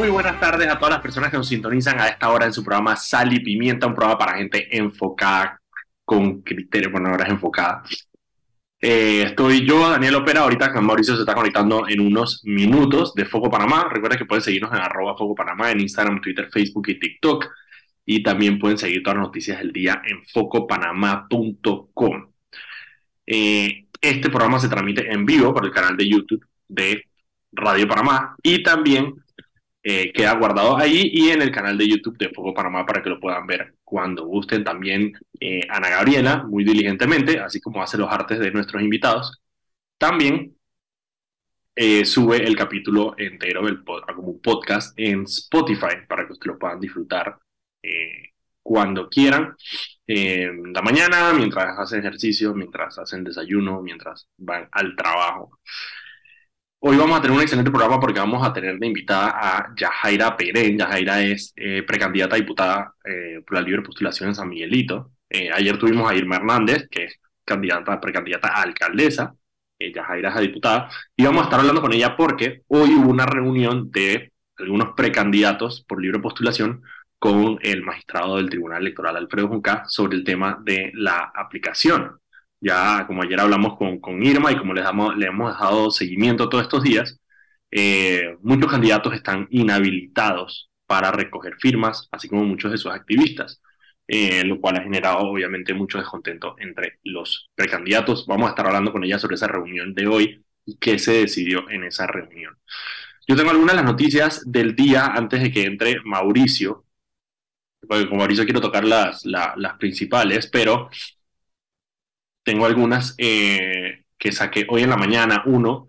muy buenas tardes a todas las personas que nos sintonizan a esta hora en su programa Sal y Pimienta, un programa para gente enfocada con criterio, bueno, ahora es enfocada. Eh, estoy yo, Daniel Opera, ahorita Mauricio se está conectando en unos minutos de Foco Panamá. Recuerda que pueden seguirnos en arroba Foco Panamá en Instagram, Twitter, Facebook y TikTok. Y también pueden seguir todas las noticias del día en focopanamá.com. Eh, este programa se transmite en vivo por el canal de YouTube de Radio Panamá y también eh, queda guardado ahí y en el canal de YouTube de Foco Panamá para que lo puedan ver cuando gusten. También eh, Ana Gabriela, muy diligentemente, así como hace los artes de nuestros invitados, también eh, sube el capítulo entero del podcast en Spotify para que ustedes lo puedan disfrutar cuando quieran, en la mañana, mientras hacen ejercicio, mientras hacen desayuno, mientras van al trabajo. Hoy vamos a tener un excelente programa porque vamos a tener de invitada a Yajaira Perén. Yajaira es eh, precandidata a diputada eh, por la libre postulación en San Miguelito. Eh, ayer tuvimos a Irma Hernández, que es candidata, precandidata a alcaldesa. Yajaira es a diputada. Y vamos a estar hablando con ella porque hoy hubo una reunión de algunos precandidatos por libre postulación con el magistrado del Tribunal Electoral, Alfredo Junca, sobre el tema de la aplicación ya como ayer hablamos con, con Irma y como le, damos, le hemos dejado seguimiento todos estos días, eh, muchos candidatos están inhabilitados para recoger firmas, así como muchos de sus activistas, eh, lo cual ha generado obviamente mucho descontento entre los precandidatos. Vamos a estar hablando con ella sobre esa reunión de hoy y qué se decidió en esa reunión. Yo tengo algunas de las noticias del día antes de que entre Mauricio, porque con Mauricio quiero tocar las, las principales, pero tengo algunas eh, que saqué hoy en la mañana. Uno,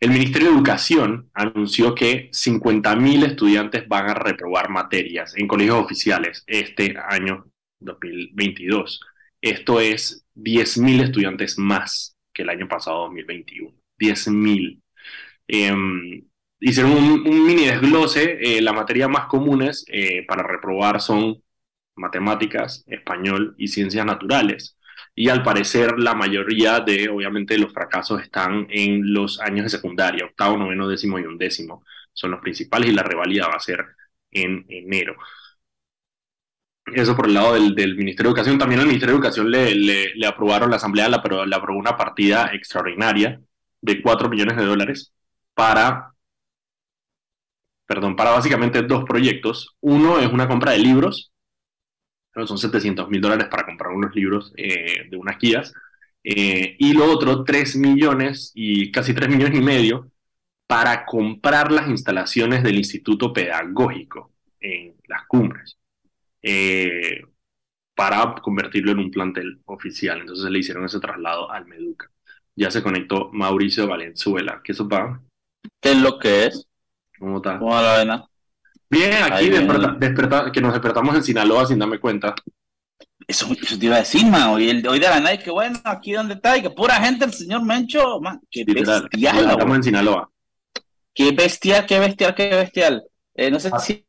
el Ministerio de Educación anunció que 50.000 estudiantes van a reprobar materias en colegios oficiales este año 2022. Esto es 10.000 estudiantes más que el año pasado 2021. 10.000. Eh, hicieron un, mini desglose. Eh, las materias más comunes eh, para reprobar son matemáticas, español y ciencias naturales y al parecer la mayoría de, obviamente, los fracasos están en los años de secundaria, octavo, noveno, décimo y undécimo, son los principales y la revalida va a ser en enero. Eso por el lado del, Ministerio de Educación. También al Ministerio de Educación le, le, aprobaron la Asamblea, la, pero le aprobó una partida extraordinaria de 4 millones de dólares para, perdón, para básicamente dos proyectos. Uno es una compra de libros son 700 mil dólares para comprar unos libros eh, de unas guías. Eh, y lo otro, 3 millones y casi 3 millones y medio para comprar las instalaciones del Instituto Pedagógico en las cumbres, eh, para convertirlo en un plantel oficial. Entonces le hicieron ese traslado al Meduca. Ya se conectó Mauricio Valenzuela. ¿Qué eso va? ¿Qué es lo que es? ¿Cómo está? ¿Cómo va la vena? Bien, aquí que nos despertamos en Sinaloa sin darme cuenta. Eso, te iba a decir, man. Hoy, el, hoy de la night, que bueno, aquí donde está, y que pura gente, el señor Mencho, man. Qué bestial. Estamos en Sinaloa. Qué bestial, qué bestial, qué bestial. Eh, no sé ah. si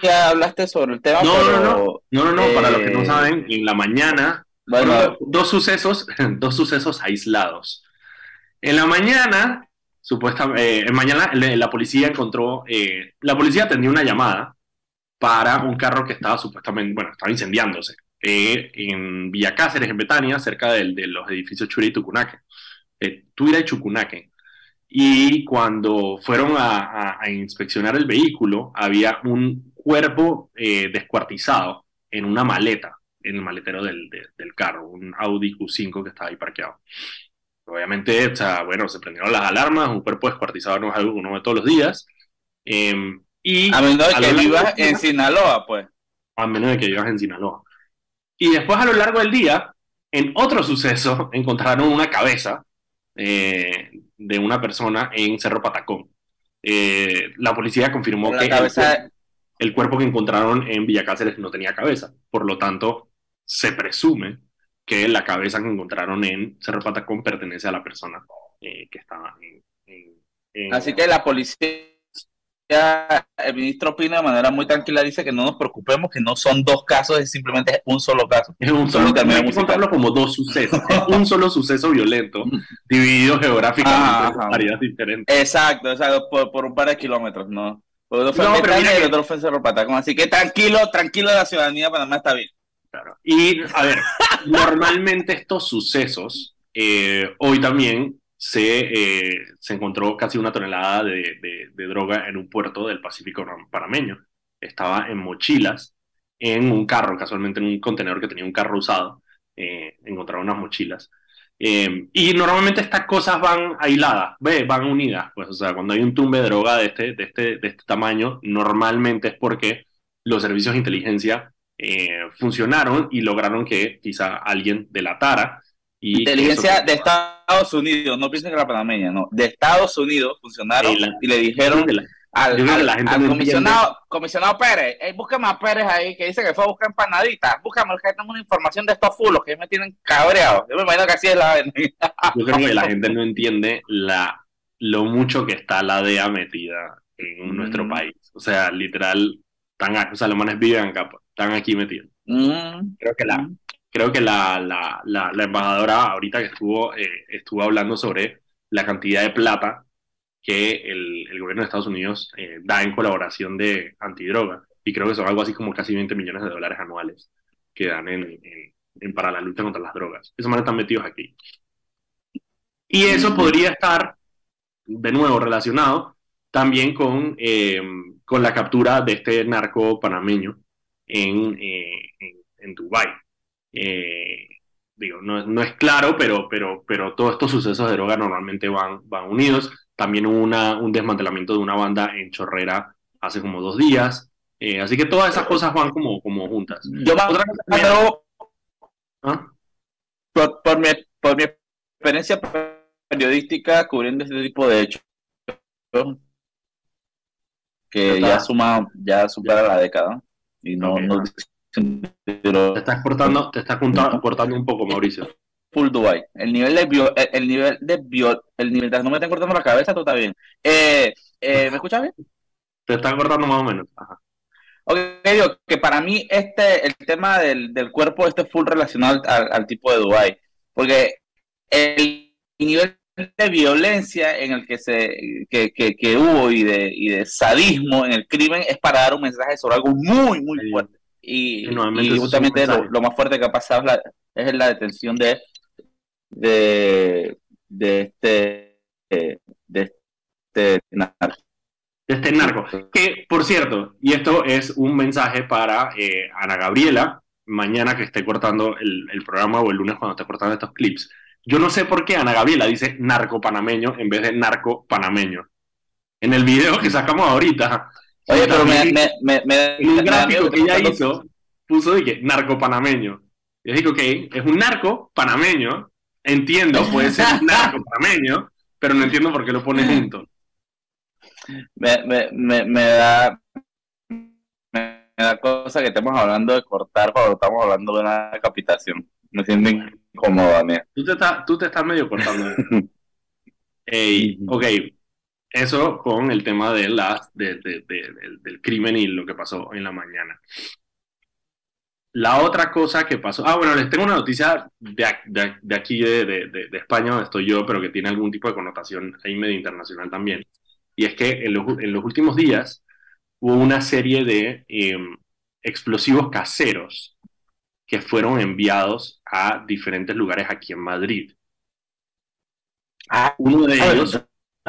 ya hablaste sobre el tema. No, no, no, no, no, para los que no eh, saben, en la mañana, bueno, dos sucesos, dos sucesos aislados. En la mañana supuestamente, eh, mañana la policía encontró, eh, la policía atendió una llamada para un carro que estaba supuestamente, bueno, estaba incendiándose eh, en Villa Cáceres, en Betania, cerca de, los edificios Churi y Tucunaque, Tuira y Chucunaque. Y cuando fueron a, inspeccionar el vehículo, había un cuerpo descuartizado en una maleta, en el maletero del, del carro, un Audi Q5 que estaba ahí parqueado. Obviamente, o sea, bueno, se prendieron las alarmas, un cuerpo descuartizado no es algo que uno ve todos los días. Em, y a menos de que vivas en Sinaloa, pues. A menos de que vivas en Sinaloa. Y después, a lo largo del día, en otro suceso, encontraron una cabeza eh, de una persona en Cerro Patacón. Eh, la policía confirmó que el, cuerpo que encontraron en Villa Cáceres no tenía cabeza. Por lo tanto, se presume que la cabeza que encontraron en Cerro Patacón pertenece a la persona eh, que estaba en, Así que la policía, el ministro opina de manera muy tranquila, dice que no nos preocupemos, que no son dos casos, es simplemente un solo caso. Es un solo caso, hay que contarlo como dos sucesos, un solo suceso violento, dividido geográficamente en áreas diferentes. Exacto, exacto, por, por, un par de kilómetros, ¿no? Uno fue no, pero y el otro fue Cerro Patacón. Así que tranquilo, tranquilo, la ciudadanía de Panamá está bien. Y, a ver, normalmente estos sucesos, eh, hoy también se, eh, se encontró casi una tonelada de, de, droga en un puerto del Pacífico panameño. Estaba en mochilas, en un carro, casualmente en un contenedor que tenía un carro usado, eh, encontraron unas mochilas. Eh, y normalmente estas cosas van aisladas, van unidas. Pues, o sea, cuando hay un tumbe de droga de este, de este, de este tamaño, normalmente es porque los servicios de inteligencia eh, funcionaron y lograron que quizá alguien delatara. Y inteligencia de Estados Unidos, no piensen que era panameña, no, de Estados Unidos funcionaron y le dijeron al, comisionado, comisionado Pérez, hey, búsqueme a Pérez ahí que dice que fue a buscar empanaditas, búscame que tengo una información de estos fulos que me tienen cabreado. Yo me imagino que así es la Yo creo que la gente no entiende la, lo mucho que está la DEA metida en nuestro mm. país. O sea, literal, están, o sea, los manes viven acá, están aquí metidos. Mm. Creo que la, creo que la, la, la, embajadora ahorita que estuvo, eh, estuvo hablando sobre la cantidad de plata que el, el gobierno de Estados Unidos eh, da en colaboración de antidroga. Y creo que son algo así como casi 20 millones de dólares anuales que dan en, en, para la lucha contra las drogas. Esos manes están metidos aquí. Y eso podría estar, de nuevo, relacionado también con, eh, con la captura de este narco panameño en, eh, en, Dubái. digo, no, no, es claro, pero, pero, pero todos estos sucesos de droga normalmente van, van unidos. También hubo una, un desmantelamiento de una banda en Chorrera hace como dos días. Eh, así que todas esas cosas van como, como juntas. Yo Otra cosa ¿Ah? por, mi, por mi experiencia periodística cubriendo este tipo de hechos, que ya suma, ya supera la década. Y no, te estás cortando, te estás cortando un poco, Mauricio full Dubai. El nivel de bio, el, nivel de bio, el nivel de, no me están cortando la cabeza, todo está bien. Eh, eh, ¿Me escuchas bien? Te están cortando más o menos. Ajá. Ok, digo que para mí este, el tema del, del cuerpo este full relacionado al, tipo de Dubai, porque el nivel de violencia en el que se que, que, que, hubo y de, y de sadismo en el crimen es para dar un mensaje sobre algo muy, muy fuerte. Y, y justamente lo, lo, más fuerte que ha pasado es la, es la detención de de, de este de este narco. De este narco. Que, por cierto, y esto es un mensaje para eh, Ana Gabriela, mañana que esté cortando el, el, programa o el lunes cuando esté cortando estos clips. Yo no sé por qué Ana Gabriela dice narco panameño en vez de narco panameño. En el video que sacamos ahorita. Oye, pero me, me, me, en un gráfico que ella hizo, puso de que narco panameño. Yo digo, ok, es un narco panameño, Entiendo, puede ser un narco panameño, pero no entiendo por qué lo pone junto. Me, me, me, me da me da cosa que estemos hablando de cortar cuando estamos hablando de una capitación. Me siento incómodo, Tú te, estás, tú te estás medio cortando. Ey, ok, eso con el tema de las, de, de, del crimen y lo que pasó en la mañana. La otra cosa que pasó, ah, bueno, les tengo una noticia de, de, aquí, de, de, España, donde estoy yo, pero que tiene algún tipo de connotación ahí medio internacional también. Y es que en los, en los últimos días hubo una serie de em, explosivos caseros que fueron enviados a diferentes lugares aquí en Madrid. Ah, uno de ellos...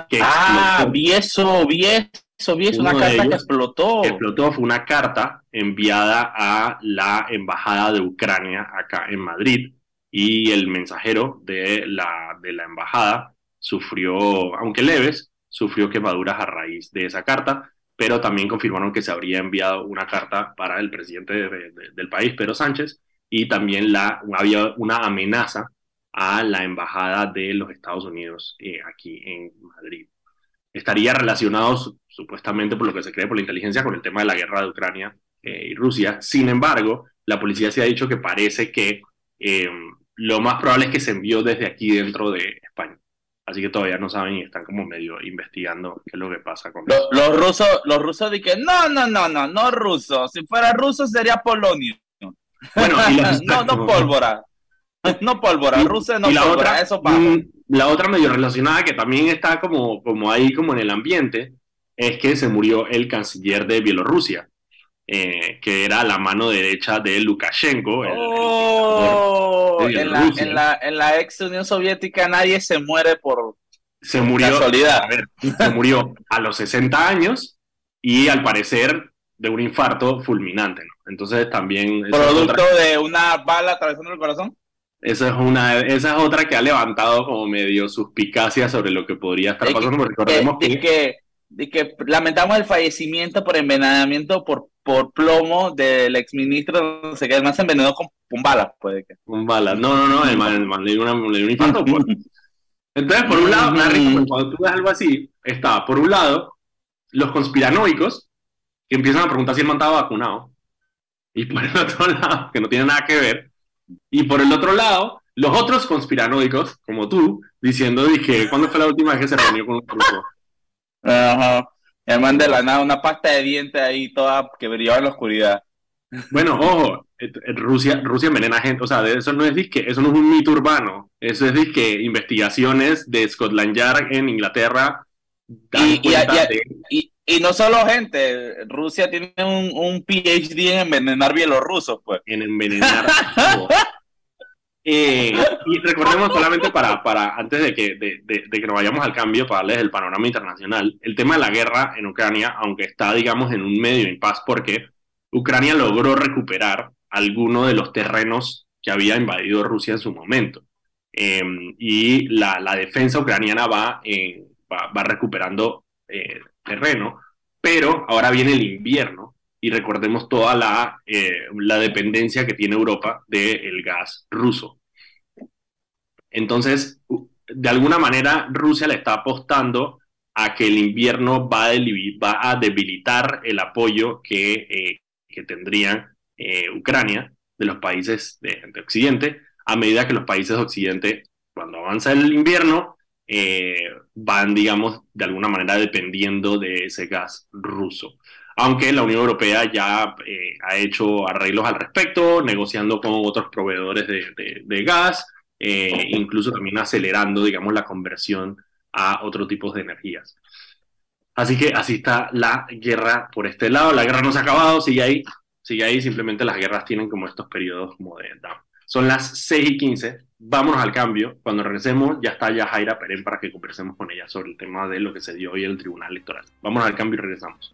Que ah, vi eso, vi eso, vi eso, una carta que explotó. explotó, fue una carta enviada a la embajada de Ucrania acá en Madrid y el mensajero de la, de la embajada sufrió, aunque leves, sufrió quemaduras a raíz de esa carta, pero también confirmaron que se habría enviado una carta para el presidente del país, Pedro Sánchez, y también había una amenaza a la embajada de los Estados Unidos eh, aquí en Madrid. Estaría relacionado supuestamente por lo que se cree por la inteligencia con el tema de la guerra de Ucrania eh, y Rusia. Sin embargo, la policía se ha dicho que parece que em, lo más probable es que se envió desde aquí dentro de España. Así que todavía no saben y están como medio investigando qué es lo que pasa con los, los rusos. Los rusos dicen, no, no, no, no, no ruso. Si fuera ruso sería polonio. Bueno, no, no pólvora. No pólvora, ruso no y la pólvora, otra, eso mm, La otra medio relacionada que también está como, como ahí como en el ambiente es que se murió el canciller de Bielorrusia, eh, que era la mano derecha de Lukashenko. Oh, en, la, ex Unión Soviética nadie se muere por se murió, casualidad. se murió a los 60 años y al parecer de un infarto fulminante. Entonces también... ¿Producto de una bala atravesando el corazón? Esa es, una, esa es otra que ha levantado como medio suspicacia sobre lo que podría estar pasando. recordemos que, de que, lamentamos el fallecimiento por envenenamiento por, por plomo del exministro, no sé qué, además se envenenó con, balas, puede que. Con balas, no, no, no, el man, le, dio un infarto. Pues. Entonces, por un lado, cuando tú ves algo así, está, por un lado, los conspiranoicos, que empiezan a preguntar si el man estaba vacunado, y por el otro lado, que no tiene nada que ver, y por el otro lado, los otros conspiranoicos, como tú, diciendo, dije, ¿cuándo fue la última vez que se reunió con un grupo? Ajá. El man de la nada, una pasta de dientes ahí toda que brillaba en la oscuridad. Bueno, ojo, Rusia, Rusia envenena gente, o sea, eso no es disque, eso no es un mito urbano, eso es disque investigaciones de Scotland Yard en Inglaterra. Y, y, no solo gente, Rusia tiene un, un PhD en envenenar bielorrusos, pues. En envenenar. Eh, y recordemos solamente para, para antes de que, de, que nos vayamos al cambio, para darles el panorama internacional, el tema de la guerra en Ucrania, aunque está, digamos, en un medio impas, porque Ucrania logró recuperar algunos de los terrenos que había invadido Rusia en su momento. Em, y la, la, defensa ucraniana va, eh, va, recuperando eh, terreno, pero ahora viene el invierno y recordemos toda la, eh, la dependencia que tiene Europa del gas ruso. Entonces, de alguna manera, Rusia le está apostando a que el invierno va a, debilitar el apoyo que, que tendrían eh, Ucrania de los países de, Occidente, a medida que los países de Occidente, cuando avanza el invierno, eh, van, digamos, de alguna manera dependiendo de ese gas ruso. Aunque la Unión Europea ya eh, ha hecho arreglos al respecto, negociando con otros proveedores de, gas, incluso también acelerando, digamos, la conversión a otros tipos de energías. Así que así está la guerra por este lado. La guerra no se ha acabado, sigue ahí, sigue ahí. Simplemente las guerras tienen como estos periodos como de Son las 6 y 15. Vámonos al cambio. Cuando regresemos, ya está ya Jaira Perén para que conversemos con ella sobre el tema de lo que se dio hoy en el Tribunal Electoral. Vámonos al cambio y regresamos.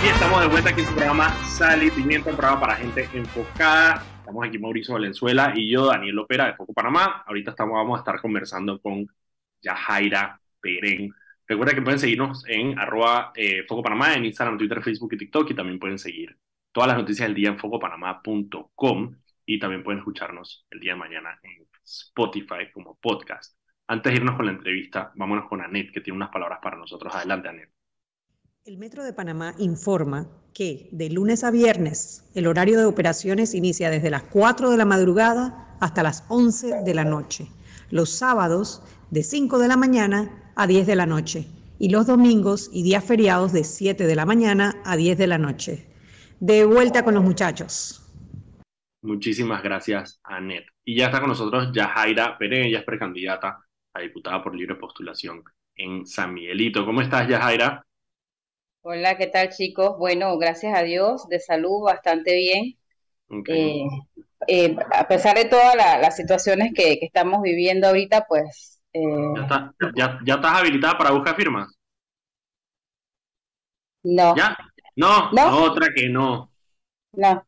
Y estamos de vuelta aquí en su programa Sal y Pimienta, un programa para gente enfocada. Estamos aquí Mauricio Valenzuela y yo, Daniel Opera de Foco Panamá. Ahorita estamos, vamos a estar conversando con Yajaira Perén. Recuerda que pueden seguirnos en arroba eh, Foco Panamá, en Instagram, Twitter, Facebook y TikTok, y también pueden seguir todas las noticias del día en focopanamá.com y también pueden escucharnos el día de mañana en Spotify como podcast. Antes de irnos con la entrevista, vámonos con Anet, que tiene unas palabras para nosotros. Adelante, Anet. El Metro de Panamá informa que de lunes a viernes el horario de operaciones inicia desde las 4 de la madrugada hasta las 11 de la noche. Los sábados de 5 de la mañana a 10 de la noche y los domingos y días feriados de 7 de la mañana a 10 de la noche. De vuelta con los muchachos. Muchísimas gracias, Anet. Y ya está con nosotros Yajaira Pérez, ella es precandidata a diputada por libre postulación en San Miguelito. ¿Cómo estás, Yajaira? Hola, ¿qué tal, chicos? Bueno, gracias a Dios, de salud bastante bien. Eh, eh, a pesar de todas las situaciones que, estamos viviendo ahorita, pues eh, ¿Ya, ya, estás habilitada para buscar firmas? No. ¿Ya? No, otra que no. No.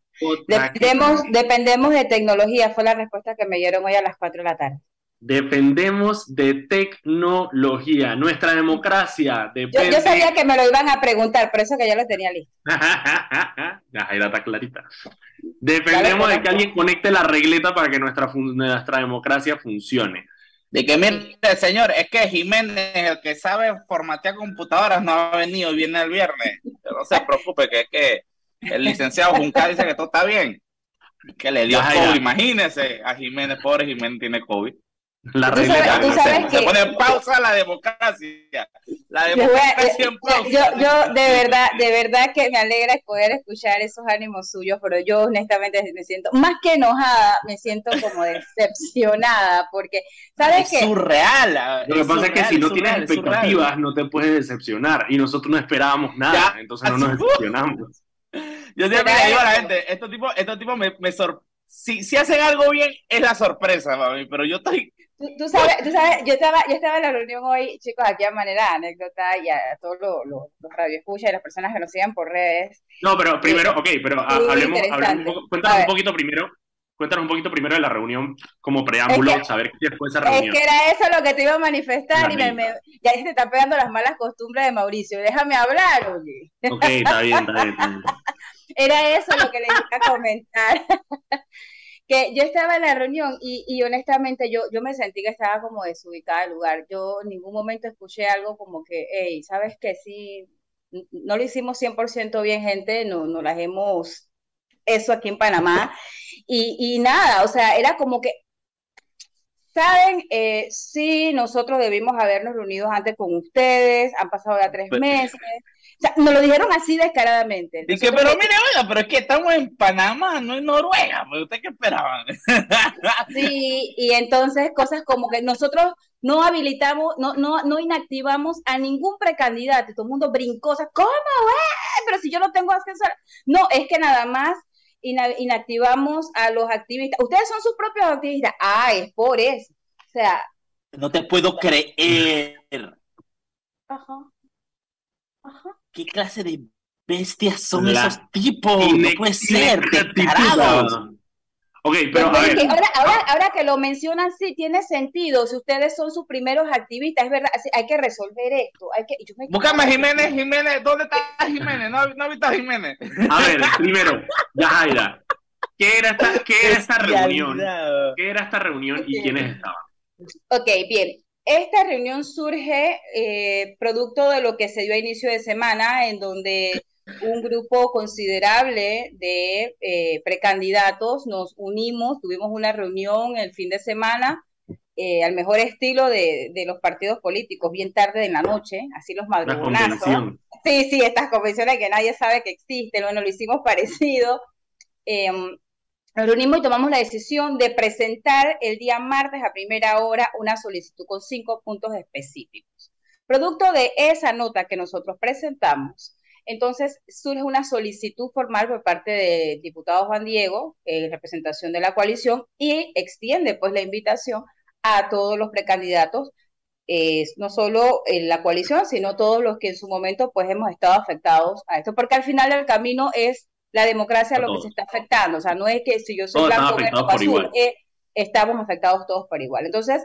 Dependemos, dependemos de tecnología, fue la respuesta que me dieron hoy a las 4 de la tarde. Dependemos de tecnología, nuestra democracia depende... Yo, sabía que me lo iban a preguntar, por eso que ya lo tenía listo. ya, ahí está clarita. Dependemos de que alguien conecte la regleta para que nuestra, nuestra democracia funcione. De que, mire, señor, es que Jiménez, el que sabe formatear computadoras, no ha venido y viene el viernes. No se preocupe, que es que el licenciado Juncal dice que todo está bien. Que le dio COVID, imagínese a Jiménez, pobre Jiménez tiene COVID. La regla tú sabes, que... Se pone pausa la democracia. La democracia en pausa. Yo, yo, de verdad, de verdad que me alegra poder escuchar esos ánimos suyos, pero yo honestamente me siento, más que enojada, me siento como decepcionada, porque, ¿sabes qué? Es surreal. Lo que pasa es que si no tienes expectativas, no te puedes decepcionar, y nosotros no esperábamos nada, entonces no nos decepcionamos. Yo siempre le digo a la gente, estos tipos, estos tipos me, me sorprenden si, si hacen algo bien, es la sorpresa, mami, pero yo estoy Tú, sabes, tú sabes, yo estaba, yo estaba en la reunión hoy, chicos, aquí a manera de anécdota y a todos los, los, los radioescuchas y las personas que nos sigan por redes. No, pero primero, ok, pero hablemos, hablemos un poco, cuéntanos un poquito primero, cuéntanos un poquito primero de la reunión como preámbulo, saber qué fue esa reunión. Es que era eso lo que te iba a manifestar y me, ya se está pegando las malas costumbres de Mauricio. Déjame hablar, oye. Ok, está bien, está bien. Está bien. era eso lo que le iba a comentar que yo estaba en la reunión y, y, honestamente yo, yo me sentí que estaba como desubicada del lugar. Yo en ningún momento escuché algo como que, hey, ¿sabes que Sí, no lo hicimos 100% bien, gente, no, no las hemos eso aquí en Panamá. Y, y nada, o sea, era como que, ¿saben? Eh, sí, nosotros debimos habernos reunido antes con ustedes, han pasado ya tres pues, meses. O sea, nos lo dijeron así descaradamente. Que, pero mire, oiga, pero es que estamos en Panamá, no en Noruega, pues usted qué esperaban. Sí, y entonces cosas como que nosotros no habilitamos, no, no, no inactivamos a ningún precandidato, todo el mundo brincó, o sea, ¿cómo, eh? Pero si yo no tengo acceso a... No, es que nada más inactivamos a los activistas. Ustedes son sus propios activistas. Ah, es por eso. O sea... No te puedo creer. Ajá. Ajá. ¿Qué clase de bestias son esos tipos? No puede ser. Ok, pero a ver. ahora, ahora, ahora, que lo mencionan, sí tiene sentido. Si ustedes son sus primeros activistas, es verdad, hay que resolver esto. Hay que, yo Búscame a Jiménez, Jiménez, ¿dónde está Jiménez? No, no visto a Jiménez. A ver, primero, Yajaira, ¿qué era esta, qué era esta reunión? ¿Qué era esta reunión y quiénes estaban? Ok, bien. Esta reunión surge eh, producto de lo que se dio a inicio de semana, en donde un grupo considerable de eh, precandidatos nos unimos, tuvimos una reunión el fin de semana eh, al mejor estilo de, los partidos políticos, bien tarde en la noche, así los madrugonazos. Sí, sí, estas convenciones que nadie sabe que existen, bueno, lo hicimos parecido. Em, nos reunimos y tomamos la decisión de presentar el día martes a primera hora una solicitud con cinco puntos específicos. Producto de esa nota que nosotros presentamos, entonces surge una solicitud formal por parte del diputado Juan Diego, en representación de la coalición, y extiende pues la invitación a todos los precandidatos, eh, no solo en la coalición, sino todos los que en su momento pues hemos estado afectados a esto, porque al final el camino es la democracia lo que se está afectando. O sea, no es que si yo soy blanco azul, eh, estamos afectados todos por igual. Entonces,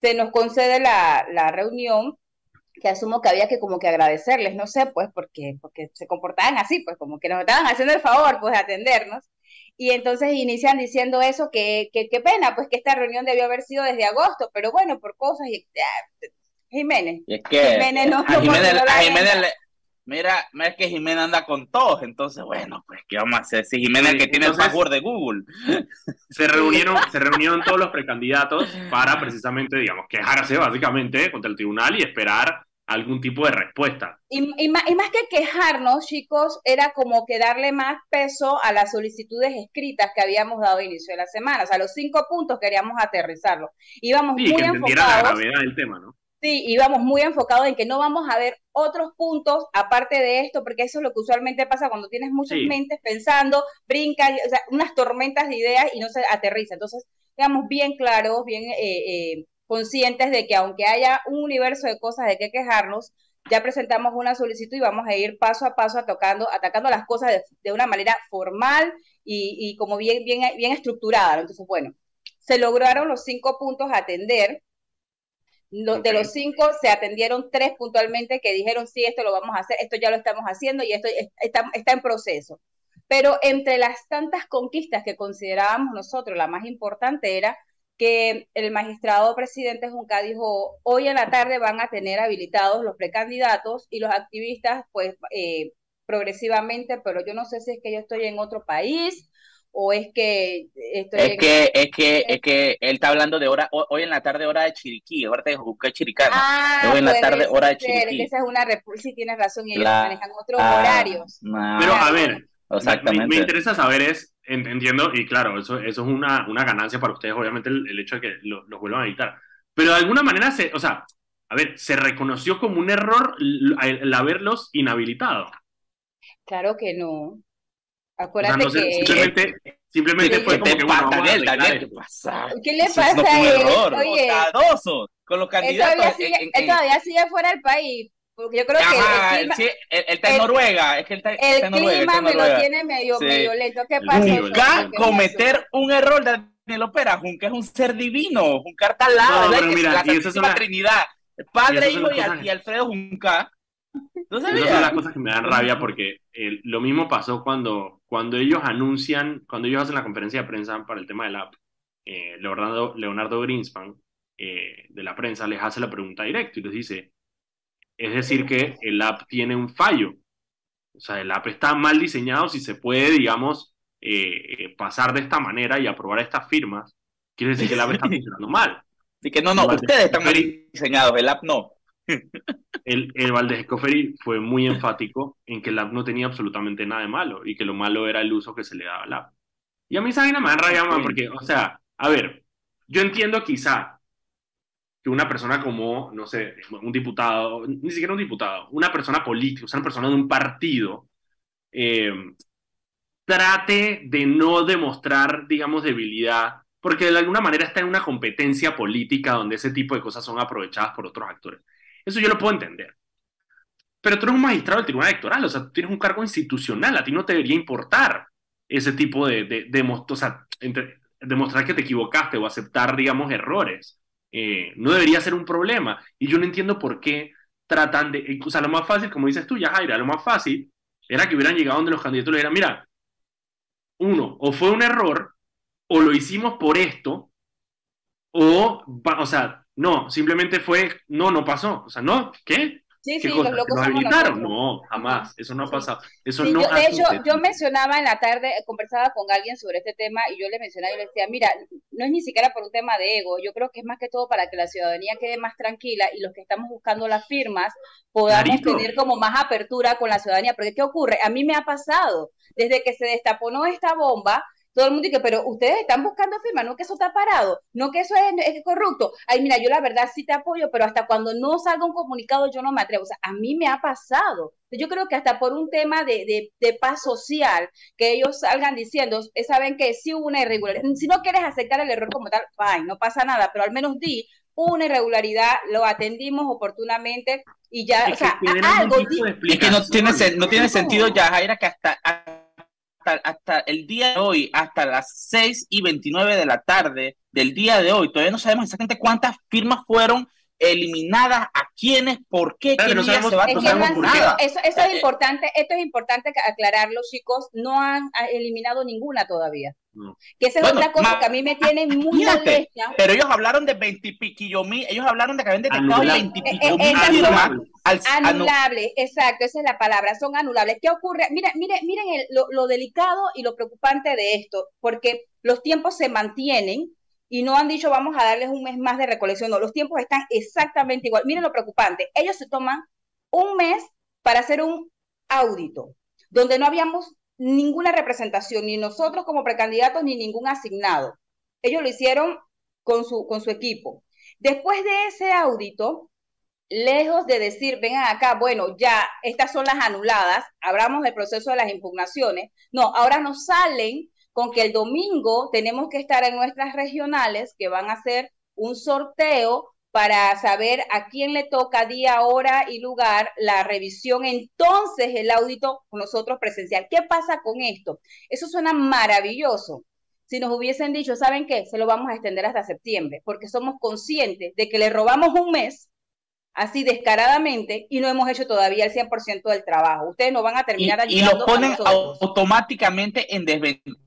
se nos concede la, la, reunión que asumo que había que como que agradecerles, no sé, pues, porque, porque se comportaban así, pues, como que nos estaban haciendo el favor, pues, de atendernos. Y entonces inician diciendo eso, que qué pena, pues, que esta reunión debió haber sido desde agosto, pero bueno, por cosas, y, ah, Jiménez. es que Jiménez no, a Jiménez, a Jiménez Mira, es que Jimena anda con todos, entonces, bueno, pues, ¿qué vamos a hacer? Si Jimena es que tiene el password de Google. Se reunieron, se reunieron todos los precandidatos para precisamente, digamos, quejarse básicamente contra el tribunal y esperar algún tipo de respuesta. Y, más, que quejarnos, chicos, era como que darle más peso a las solicitudes escritas que habíamos dado a inicio de la semana. O sea, los cinco puntos queríamos aterrizarlo. Íbamos sí, muy que enfocados. la gravedad del tema, ¿no? Sí, íbamos muy enfocados en que no vamos a ver otros puntos aparte de esto, porque eso es lo que usualmente pasa cuando tienes muchas mentes pensando, brincan, o sea, unas tormentas de ideas y no se aterriza. Entonces, digamos bien claros, bien eh, eh, conscientes de que aunque haya un universo de cosas de qué quejarnos, ya presentamos una solicitud y vamos a ir paso a paso atacando, atacando las cosas de, una manera formal y, y, como bien, bien, bien estructurada. Entonces, bueno, se lograron los cinco puntos a atender de los cinco se atendieron tres puntualmente que dijeron, sí, esto lo vamos a hacer, esto ya lo estamos haciendo y esto está, está en proceso. Pero entre las tantas conquistas que considerábamos nosotros, la más importante era que el magistrado presidente Junca dijo, hoy en la tarde van a tener habilitados los precandidatos y los activistas, pues, eh, progresivamente, pero yo no sé si es que yo estoy en otro país o es que estoy es que es que es que él está hablando de hora hoy en la tarde hora de Chiriquí ahora te busqué Chiricano ah, hoy en la tarde hora de Chiriquí esa es una sí tienes razón y ellos manejan otros horarios pero a ver Exactamente. Me, interesa saber es, entiendo, y claro, eso, eso es una, una ganancia para ustedes, obviamente, el, hecho de que los lo vuelvan a editar. Pero de alguna manera, se, o sea, a ver, se reconoció como un error el, haberlos inhabilitado. Claro que no. Acuérdate que. Simplemente, simplemente fue como que bueno, Daniel, Daniel, ¿qué pasa? ¿Qué le pasa a él? Oye, con los candidatos. Él todavía, sigue, él todavía sigue fuera del país porque yo creo que el, clima, él, está en Noruega, es que él está, el Noruega, clima me lo tiene medio, medio lento. ¿Qué pasa? Junca cometer un error Daniel Opera, Junca es un ser divino, Junca está al lado, no, pero mira, la, y es una... Trinidad, Padre, Hijo y, y, Alfredo Junca. ¿No Esas son las cosas que me dan rabia porque eh, lo mismo pasó cuando, cuando ellos anuncian, cuando ellos hacen la conferencia de prensa para el tema del app, eh, Leonardo, Leonardo Greenspan eh, de la prensa les hace la pregunta directa y les dice, es decir, que el app tiene un fallo. O sea, el app está mal diseñado si se puede, digamos, eh, pasar de esta manera y aprobar estas firmas. Quiere decir que el app está funcionando mal. Así que no, no, ustedes están mal diseñados, el app no. El, el Valdez Escoferi fue muy enfático en que el app no tenía absolutamente nada de malo y que lo malo era el uso que se le daba al app. Y a mí esa vaina me da porque, o sea, a ver, yo entiendo quizá que una persona como, no sé, un diputado, ni siquiera un diputado, una persona política, o sea, una persona de un partido, eh, trate de no demostrar, digamos, debilidad, porque de alguna manera está en una competencia política donde ese tipo de cosas son aprovechadas por otros actores. Eso yo lo puedo entender. Pero tú eres un magistrado del Tribunal Electoral, o sea, tú tienes un cargo institucional, a ti no te debería importar ese tipo de, de, de demostrar que te equivocaste o aceptar, digamos, errores. Eh, no debería ser un problema. Y yo no entiendo por qué tratan de, o sea, lo más fácil, como dices tú, ya Jaira, lo más fácil era que hubieran llegado donde los candidatos le dijeran, mira, uno, o fue un error, o lo hicimos por esto, o, o sea, no, simplemente fue, no, no pasó. O sea, no, ¿qué? Sí, sí, los locos No, jamás, eso no ha pasado. Eso no de hecho, yo mencionaba en la tarde, conversaba con alguien sobre este tema y yo le mencionaba y le decía, mira, no es ni siquiera por un tema de ego, yo creo que es más que todo para que la ciudadanía quede más tranquila y los que estamos buscando las firmas podamos tener como más apertura con la ciudadanía, porque ¿qué ocurre? A mí me ha pasado, desde que se destapó esta bomba, todo el mundo dice, pero ustedes están buscando firma, no que eso está parado, no que eso es, corrupto. Ay, mira, yo la verdad sí te apoyo, pero hasta cuando no salga un comunicado yo no me atrevo. O sea, a mí me ha pasado. Yo creo que hasta por un tema de, de, paz social, que ellos salgan diciendo, eh, saben que sí hubo una irregularidad. Si no quieres aceptar el error como tal, fine, no pasa nada, pero al menos di una irregularidad, lo atendimos oportunamente y ya, o sea, algo. Es que no tiene, no tiene sentido ya, Jaira, que hasta hasta, el día de hoy, hasta las 6 y 29 de la tarde del día de hoy, todavía no sabemos exactamente cuántas firmas fueron eliminadas, a quiénes, por qué, qué día se va a tomar. Eso, eso es importante, esto es importante aclararlo, chicos, no han eliminado ninguna todavía. Que esa es otra cosa que a mí me tiene muy molesta. Pero ellos hablaron de 20 piquillo mil, ellos hablaron de que habían detectado 20 piquillo mil Anulables, exacto, esa es la palabra, son anulables. ¿Qué ocurre? Miren, miren, miren lo, lo delicado y lo preocupante de esto, porque los tiempos se mantienen y no han dicho vamos a darles un mes más de recolección, no, los tiempos están exactamente igual. Miren lo preocupante, ellos se toman un mes para hacer un audito, donde no habíamos ninguna representación, ni nosotros como precandidatos, ni ningún asignado. Ellos lo hicieron con su, con su equipo. Después de ese audito, lejos de decir, vengan acá, bueno, ya, estas son las anuladas, hablamos del proceso de las impugnaciones, no, ahora nos salen con que el domingo tenemos que estar en nuestras regionales, que van a hacer un sorteo para saber a quién le toca día, hora y lugar la revisión, entonces el audito con nosotros presencial. ¿Qué pasa con esto? Eso suena maravilloso. Si nos hubiesen dicho, ¿saben qué? Se lo vamos a extender hasta septiembre, porque somos conscientes de que le robamos un mes así descaradamente y no hemos hecho todavía el 100% del trabajo. Ustedes no van a terminar y, y lo ponen automáticamente en desventaja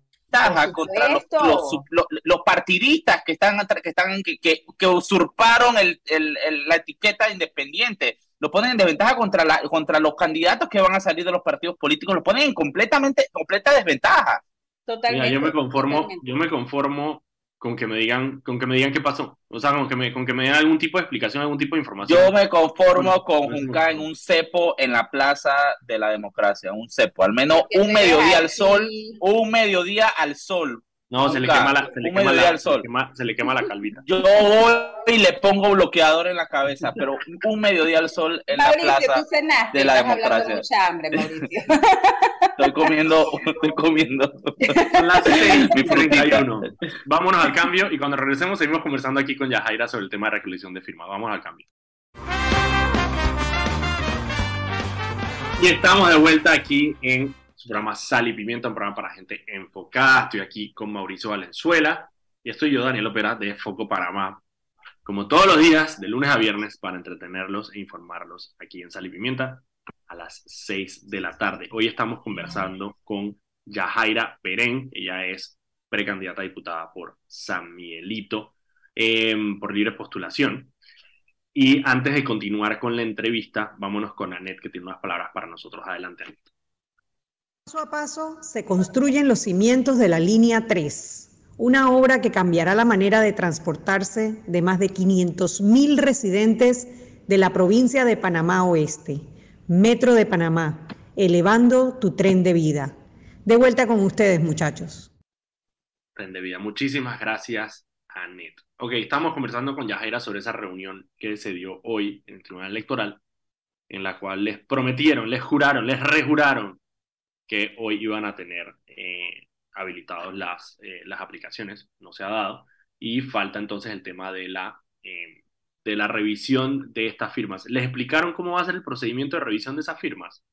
contra los, partidistas que están que están que, usurparon la etiqueta independiente. Lo ponen en desventaja contra la, contra los candidatos que van a salir de los partidos políticos. Lo ponen en completamente completa desventaja. Totalmente. yo me conformo, yo me conformo con que me digan, con que me digan qué pasó. O sea, con que me, con que me den algún tipo de explicación, algún tipo de información. Yo me conformo con Junca en un cepo en la Plaza de la Democracia, un cepo, al menos un mediodía al sol, un mediodía al sol, no, se le quema la, se le quema la, sol. Se, le quema, la calvita. Yo voy y le pongo bloqueador en la cabeza, pero un mediodía al sol en la plaza de la democracia. mucha hambre, Mauricio. Estoy comiendo, estoy comiendo. Son las 6.31. Vámonos al cambio y cuando regresemos seguimos conversando aquí con Yajaira sobre el tema de recolección de firmas. Vamos al cambio. Y estamos de vuelta aquí en programa Sal y Pimienta, un programa para gente enfocada. Estoy aquí con Mauricio Valenzuela y estoy yo, Daniel Opera, de Foco Panamá, como todos los días, de lunes a viernes, para entretenerlos e informarlos aquí en Sal y Pimienta a las 6 de la tarde. Hoy estamos conversando con Yajaira Perén, ella es precandidata a diputada por San Miguelito em, por libre postulación. Y antes de continuar con la entrevista, vámonos con Anet, que tiene unas palabras para nosotros. Adelante. Paso a paso se construyen los cimientos de la línea 3, una obra que cambiará la manera de transportarse de más de 500.000 residentes de la provincia de Panamá Oeste, Metro de Panamá, elevando tu tren de vida. De vuelta con ustedes, muchachos. Tren de vida. Muchísimas gracias, Anet. Ok, estamos conversando con Yajaira sobre esa reunión que se dio hoy en el Tribunal Electoral, en la cual les prometieron, les juraron, les rejuraron que hoy iban a tener eh, habilitados las, eh, las aplicaciones, no se ha dado, y falta entonces el tema de la, eh, de la revisión de estas firmas. ¿Les explicaron cómo va a ser el procedimiento de revisión de esas firmas?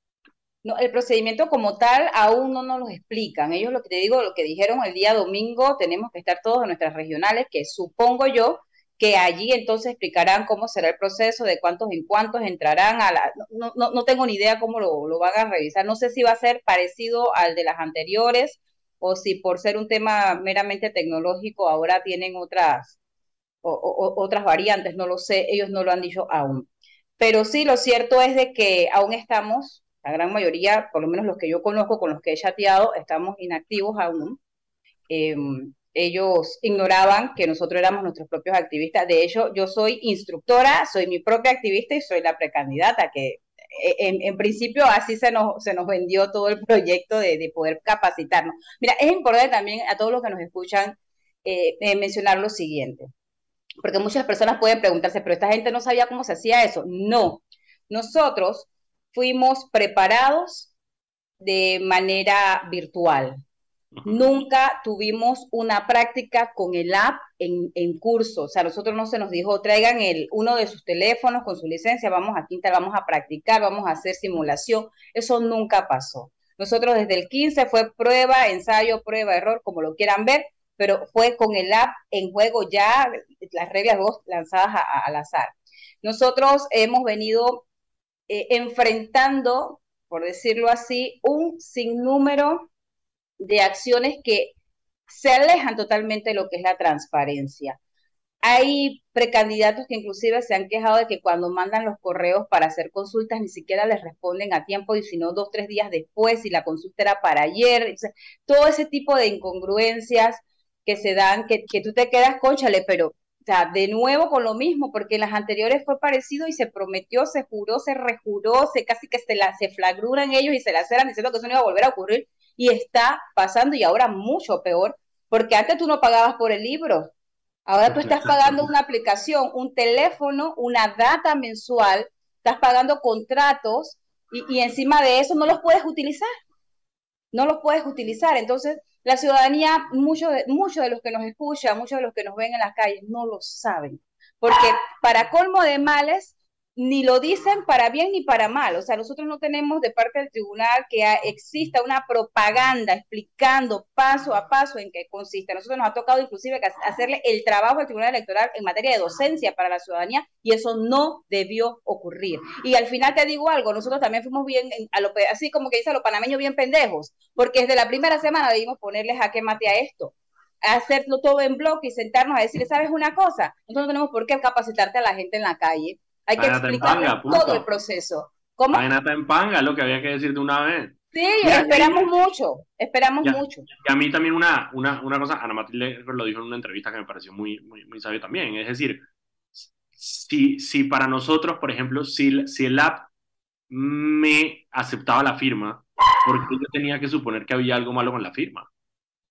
No, el procedimiento como tal aún no nos lo explican. Ellos lo que te digo, lo que dijeron el día domingo, tenemos que estar todos en nuestras regionales, que supongo yo que allí entonces explicarán cómo será el proceso, de cuántos en cuántos entrarán a la... No, no, no tengo ni idea cómo lo, lo, van a revisar. No sé si va a ser parecido al de las anteriores o si por ser un tema meramente tecnológico ahora tienen otras, o, otras variantes, no lo sé, ellos no lo han dicho aún. Pero sí, lo cierto es de que aún estamos, la gran mayoría, por lo menos los que yo conozco, con los que he chateado, estamos inactivos aún. Eh, ellos ignoraban que nosotros éramos nuestros propios activistas. De hecho, yo soy instructora, soy mi propia activista y soy la precandidata, que eh, en, principio así se nos, se nos vendió todo el proyecto de, poder capacitarnos. Mira, es importante también a todos los que nos escuchan eh, eh, mencionar lo siguiente, porque muchas personas pueden preguntarse, pero esta gente no sabía cómo se hacía eso. No, nosotros fuimos preparados de manera virtual. Nunca tuvimos una práctica con el app en, en, curso. O sea, nosotros no se nos dijo, traigan el, uno de sus teléfonos con su licencia, vamos a Quinta, vamos a practicar, vamos a hacer simulación. Eso nunca pasó. Nosotros desde el 15 fue prueba, ensayo, prueba, error, como lo quieran ver, pero fue con el app en juego ya, las reglas lanzadas al azar. Nosotros hemos venido eh, enfrentando, por decirlo así, un sinnúmero de acciones que se alejan totalmente de lo que es la transparencia. Hay precandidatos que inclusive se han quejado de que cuando mandan los correos para hacer consultas ni siquiera les responden a tiempo y si no dos, tres días después y la consulta era para ayer. todo ese tipo de incongruencias que se dan, que, que tú te quedas, conchale, pero o sea, de nuevo con lo mismo, porque en las anteriores fue parecido y se prometió, se juró, se rejuró, se casi que se, la, se flagruran ellos y se la ceran diciendo que eso no iba a volver a ocurrir y está pasando y ahora mucho peor, porque antes tú no pagabas por el libro, ahora tú estás pagando una aplicación, un teléfono, una data mensual, estás pagando contratos y, encima de eso no los puedes utilizar, no los puedes utilizar. Entonces, la ciudadanía, muchos de, muchos de los que nos escuchan, muchos de los que nos ven en las calles, no lo saben, porque para colmo de males, ni lo dicen para bien ni para mal. O sea, nosotros no tenemos de parte del tribunal que exista una propaganda explicando paso a paso en qué consiste. A nosotros nos ha tocado inclusive hacerle el trabajo al tribunal electoral en materia de docencia para la ciudadanía y eso no debió ocurrir. Y al final te digo algo, nosotros también fuimos bien, a lo, así como que dice a los panameños, bien pendejos, porque desde la primera semana debimos ponerle jaque mate a esto hacerlo todo en bloque y sentarnos a decirle, ¿sabes una cosa? Nosotros no tenemos por qué capacitarte a la gente en la calle hay que explicar todo el proceso. ¿Cómo? en panga, lo que había que decir de una vez. Sí, esperamos mucho, esperamos mucho. Y a mí también una, una, una cosa, Ana Matilde lo dijo en una entrevista que me pareció muy, muy, muy sabio también, es decir, si, si para nosotros, por ejemplo, si, si el app me aceptaba la firma, ¿por qué yo tenía que suponer que había algo malo con la firma?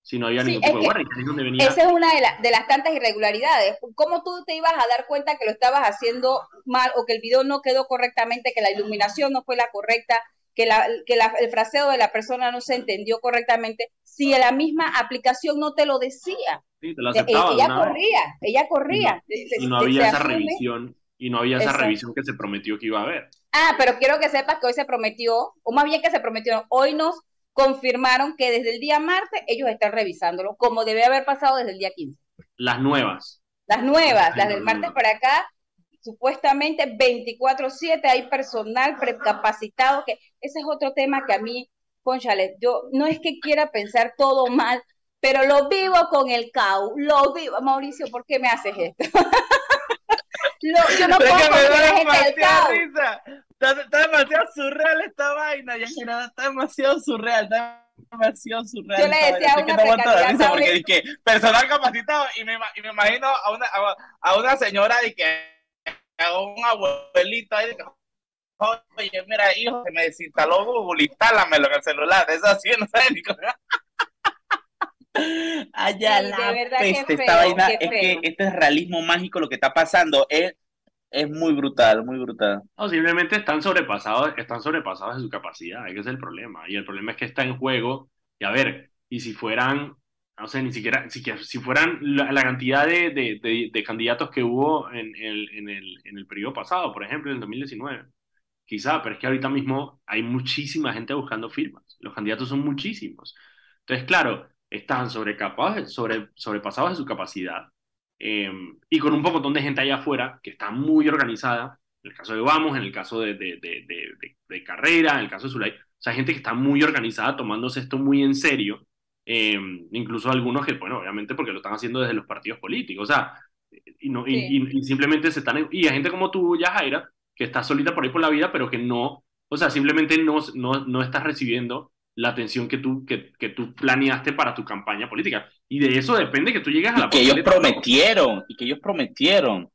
Si no había ningún tipo de warning. Esa es una de, de, las tantas irregularidades. ¿Cómo tú te ibas a dar cuenta que lo estabas haciendo mal o que el video no quedó correctamente, que la iluminación no fue la correcta, que, la, que la, el fraseo de la persona no se entendió correctamente, si la misma aplicación no te lo decía? Sí, te lo aceptaba, ella, corría, ella corría, y no, había esa revisión, y no había esa revisión que se prometió que iba a haber. Ah, pero quiero que sepas que hoy se prometió, o más bien que se prometió, hoy nos confirmaron que desde el día martes ellos están revisándolo, como debe haber pasado desde el día 15. Las nuevas. Las nuevas, las del martes para acá, supuestamente 24/7 hay personal precapacitado, que ese es otro tema que a mí, conchale, yo no es que quiera pensar todo mal, pero lo vivo con el CAU, lo vivo. Mauricio, ¿por qué me haces esto? yo no puedo gente del CAU. Está, demasiado surreal esta vaina, ya está demasiado surreal, está demasiado surreal. Yo le decía a una precandidata porque dije, personal capacitado y me, y me imagino a una, a, una señora de que a un abuelito ahí de que, oye, mira, hijo, se me desinstaló Google, instálamelo en el celular, eso así, no sé ni Allá la peste, esta vaina, es que este es realismo mágico lo que está pasando, es es muy brutal, muy brutal. No, simplemente están sobrepasados, están sobrepasados de su capacidad, ese es el problema. Y el problema es que está en juego, y a ver, y si fueran, no sé, ni siquiera, si, si fueran la, cantidad de, de, de, candidatos que hubo en el, en, el, en el periodo pasado, por ejemplo, en el 2019, quizá, pero es que ahorita mismo hay muchísima gente buscando firmas, los candidatos son muchísimos. Entonces, claro, están sobre, sobrepasados de su capacidad Em, y con un poco de gente allá afuera que está muy organizada, en el caso de Vamos, en el caso de, de, de, de Carrera, en el caso de Zulay, o sea, gente que está muy organizada, tomándose esto muy en serio, em, incluso algunos que, bueno, obviamente porque lo están haciendo desde los partidos políticos, o sea, y, no, y, simplemente se están, y hay gente como tú, Yajaira, que está solita por ahí por la vida, pero que no, o sea, simplemente no, no, no estás recibiendo la atención que tú, que, que, tú planeaste para tu campaña política. Y de eso depende que tú llegues a la... Y que ellos prometieron, y que ellos prometieron.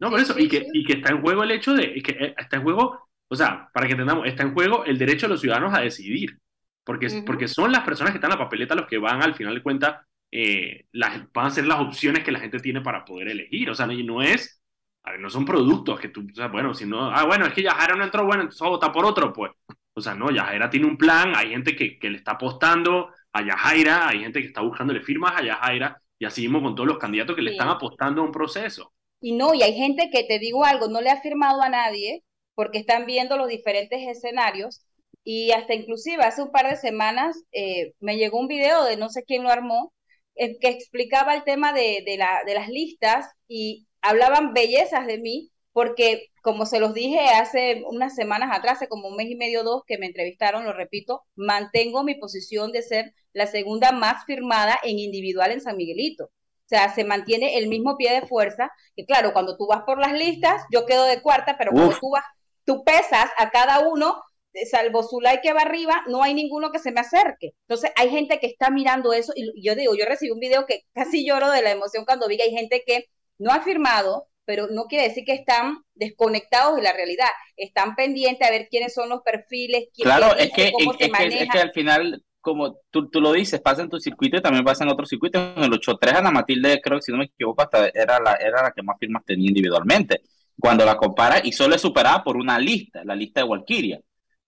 No, por eso, y que, y que está en juego el hecho de, que eh, está en juego, o sea, para que entendamos, está en juego el derecho de los ciudadanos a decidir, porque, porque son las personas que están en la papeleta los que van al final de cuentas, eh, las, van a ser las opciones que la gente tiene para poder elegir, o sea, y no es, a ver, no son productos que tú, o sea, bueno, si no, ah, bueno, es que ya Jara no entró, bueno, entonces vota por otro, pues, o sea, no, Yajaira tiene un plan, hay gente que, que le está apostando a Yajaira, hay gente que está buscándole firmas a Yajaira, y así mismo con todos los candidatos que le están apostando a un proceso. Y no, y hay gente que te digo algo, no le ha firmado a nadie porque están viendo los diferentes escenarios y hasta inclusive hace un par de semanas eh, me llegó un video de no sé quién lo armó eh, que explicaba el tema de, de, la, de las listas y hablaban bellezas de mí porque como se los dije hace unas semanas atrás, hace como un mes y medio, dos, que me entrevistaron, lo repito, mantengo mi posición de ser la segunda más firmada en individual en San Miguelito. O sea, se mantiene el mismo pie de fuerza, que claro, cuando tú vas por las listas, yo quedo de cuarta, pero cuando tú vas, tú pesas a cada uno, eh, salvo Zulay que va arriba, no hay ninguno que se me acerque. Entonces, hay gente que está mirando eso, y yo digo, yo recibí un video que casi lloro de la emoción cuando vi que hay gente que no ha firmado, pero no quiere decir que están desconectados de la realidad, están pendientes a ver quiénes son los perfiles, quién claro, es que, cómo se maneja. Es que al final, como tú, tú, lo dices, pasa en tu circuito y también pasa en otros circuitos. En el 8-3 Ana Matilde, creo que si no me equivoco, hasta era la, era la que más firmas tenía individualmente. Cuando la compara, y solo es superada por una lista, la lista de Walkiria.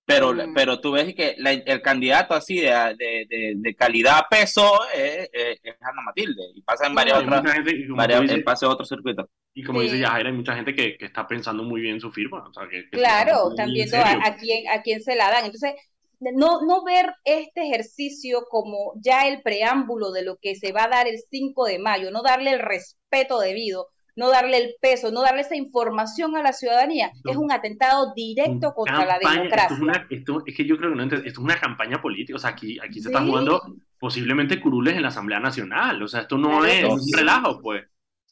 Pero, mm. pero tú ves que el candidato así de, de, de, calidad peso es, Ana Matilde y pasa en en otros circuitos. Y como dice Yajaira, hay mucha gente que, que, está pensando muy bien su firma. O sea, que, claro, están viendo a, quién, a quién se la dan. Entonces, no, no ver este ejercicio como ya el preámbulo de lo que se va a dar el 5 de mayo, no darle el respeto debido, no darle el peso, no darle esa información a la ciudadanía, es un atentado directo contra la democracia. Esto es, que yo creo que no esto es una campaña política, o sea, aquí, aquí se está jugando posiblemente curules en la Asamblea Nacional, o sea, esto no es un relajo, pues.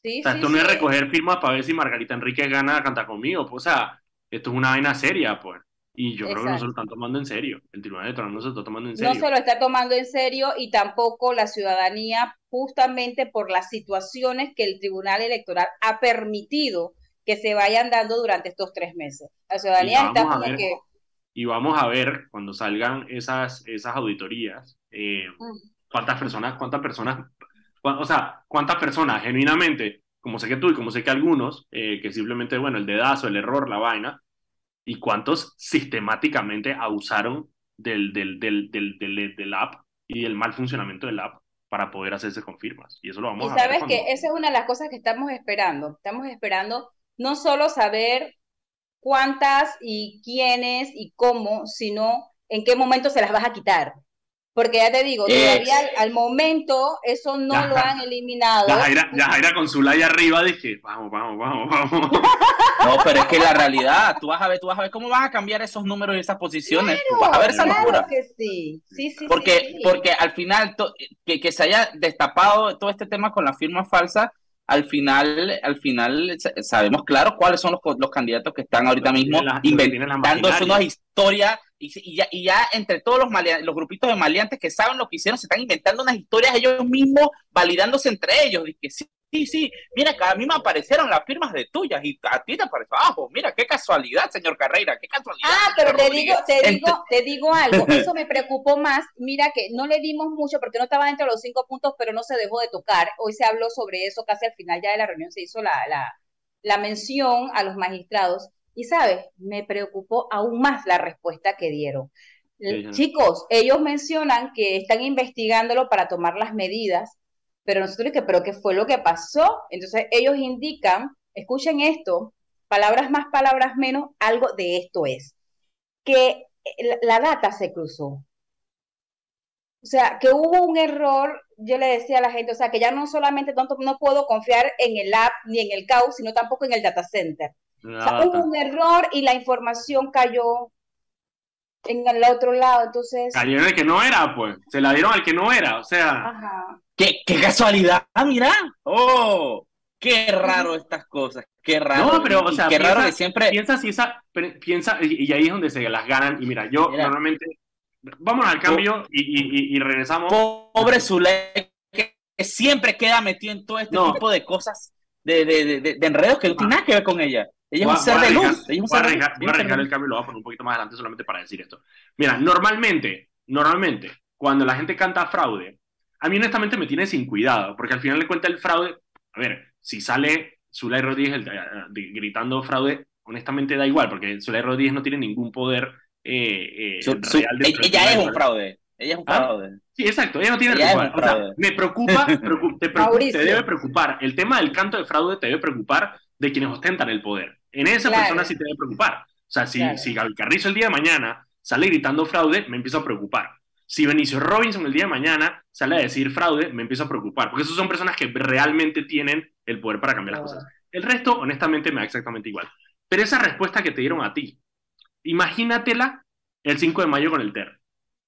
O sea, esto no es recoger firmas para ver si Margarita Enrique gana a cantar conmigo, pues, o sea, esto es una vaina seria, pues. Y yo creo que no se lo están tomando en serio. El Tribunal Electoral no se lo está tomando en serio. No se lo está tomando en serio y tampoco la ciudadanía, justamente por las situaciones que el Tribunal Electoral ha permitido que se vayan dando durante estos tres meses. La ciudadanía está como que... Y vamos a ver cuando salgan esas, esas auditorías, eh, mm. cuántas personas, cuántas personas, o sea, cuántas personas genuinamente, como sé que tú y como sé que algunos, eh, que simplemente, bueno, el dedazo, el error, la vaina, y cuántos sistemáticamente abusaron del, del, del, del, del, app y del mal funcionamiento del app para poder hacerse confirmas. Y eso lo vamos a ver. Y sabes que esa es una de las cosas que estamos esperando. Estamos esperando no solo saber cuántas y quiénes y cómo, sino en qué momento se las vas a quitar. Porque ya te digo, todavía al, momento eso no lo han eliminado. Ya Jaira, ya Jaira con su like arriba dije, vamos, vamos, vamos, vamos. No, pero es que la realidad, tú vas a ver, tú vas a ver cómo vas a cambiar esos números y esas posiciones. tú vas a ver esa locura. Que sí. Sí, sí, porque, porque al final, que, que se haya destapado todo este tema con la firma falsa, al final, al final sabemos claro cuáles son los, los candidatos que están ahorita mismo inventando una historia y, ya, y ya entre todos los, los grupitos de maleantes que saben lo que hicieron, se están inventando unas historias ellos mismos, validándose entre ellos. Y que sí, sí, sí, mira que a mí me aparecieron las firmas de tuyas y a ti te apareció abajo. Mira, qué casualidad, señor Carreira, qué casualidad. Ah, pero te digo, te digo, te digo algo, eso me preocupó más. Mira que no le dimos mucho porque no estaba dentro de los cinco puntos, pero no se dejó de tocar. Hoy se habló sobre eso casi al final ya de la reunión, se hizo la, la, la mención a los magistrados y sabes, me preocupó aún más la respuesta que dieron. Chicos, ellos mencionan que están investigándolo para tomar las medidas, pero nosotros que, pero ¿qué fue lo que pasó? Entonces ellos indican, escuchen esto, palabras más, palabras menos, algo de esto es, que la data se cruzó. O sea, que hubo un error, yo le decía a la gente, o sea, que ya no solamente tanto no puedo confiar en el app ni en el CAU, sino tampoco en el data center hubo un error y la información cayó en el otro lado, entonces... Cayó en el que no era, pues. Se la dieron al que no era, o sea... ¿Qué, qué casualidad, ah, mira. Oh, qué raro estas cosas, qué raro. No, pero, o sea, qué raro que siempre... Piensa si esa... Piensa, y, ahí es donde se las ganan, y mira, yo normalmente... Vamos al cambio y, y, regresamos. Pobre Zule, que siempre queda metido en todo este tipo de cosas, de, de, de, de enredos que no tienen nada que ver con ella. Ella es un ser de luz. Voy a arriesgar el cambio y lo voy a poner un poquito más adelante solamente para decir esto. Mira, normalmente, normalmente, cuando la gente canta fraude, a mí honestamente me tiene sin cuidado, porque al final le cuenta el fraude. A ver, si sale Zulay Rodríguez gritando fraude, honestamente da igual, porque Zulay Rodríguez no tiene ningún poder eh, eh, real Ella es un fraude. Ella es un ¿Ah? fraude. Sí, exacto, ella no tiene o sea, me preocupa, te, te, debe preocupar. El tema del canto de fraude te debe preocupar de quienes ostentan el poder. En esa persona sí te debe preocupar. O sea, si, si Gaby Carrizo el día de mañana sale gritando fraude, me empiezo a preocupar. Si Benicio Robinson el día de mañana sale a decir fraude, me empiezo a preocupar. Porque esas son personas que realmente tienen el poder para cambiar las cosas. El resto, honestamente, me da exactamente igual. Pero esa respuesta que te dieron a ti, imagínatela el 5 de mayo con el TER.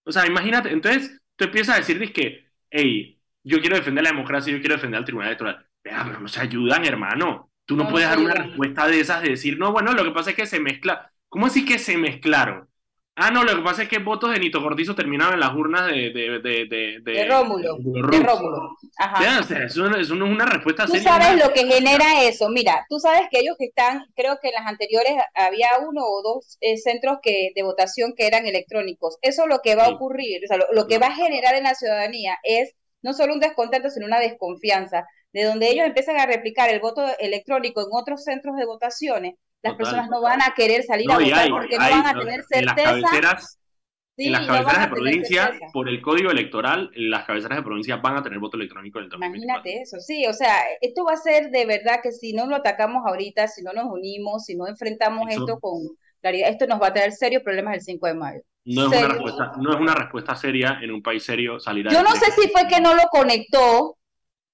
O sea, imagínate, entonces tú empiezas a decir que, hey, yo quiero defender la democracia, yo quiero defender al Tribunal Electoral. Vea, pero nos ayudan, hermano. Tú no, puedes dar una respuesta de esas de decir, no, bueno, lo que pasa es que se mezcla. ¿Cómo así que se mezclaron? Ah, no, lo que pasa es que votos de Nito Cortizo terminaban en las urnas de... De, de, de, de, Rómulo. De, Rómulo. Ajá. o sea, eso, no es una respuesta Tú sabes lo que genera eso. Mira, tú sabes que ellos que están, creo que en las anteriores había uno o dos eh, centros que, de votación que eran electrónicos. Eso lo que va a ocurrir, o sea, lo que va a generar en la ciudadanía es no solo un descontento, sino una desconfianza de donde ellos empiezan a replicar el voto electrónico en otros centros de votaciones, las personas no van a querer salir a votar porque no van a tener certeza. En las cabeceras, de provincia, por el código electoral, las cabeceras de provincia van a tener voto electrónico en el Imagínate eso, sí, o sea, esto va a ser de verdad que si no lo atacamos ahorita, si no nos unimos, si no enfrentamos esto con claridad, esto nos va a traer serios problemas el 5 de mayo. No es, una respuesta, no es una respuesta seria en un país serio salir a Yo no sé si fue que no lo conectó,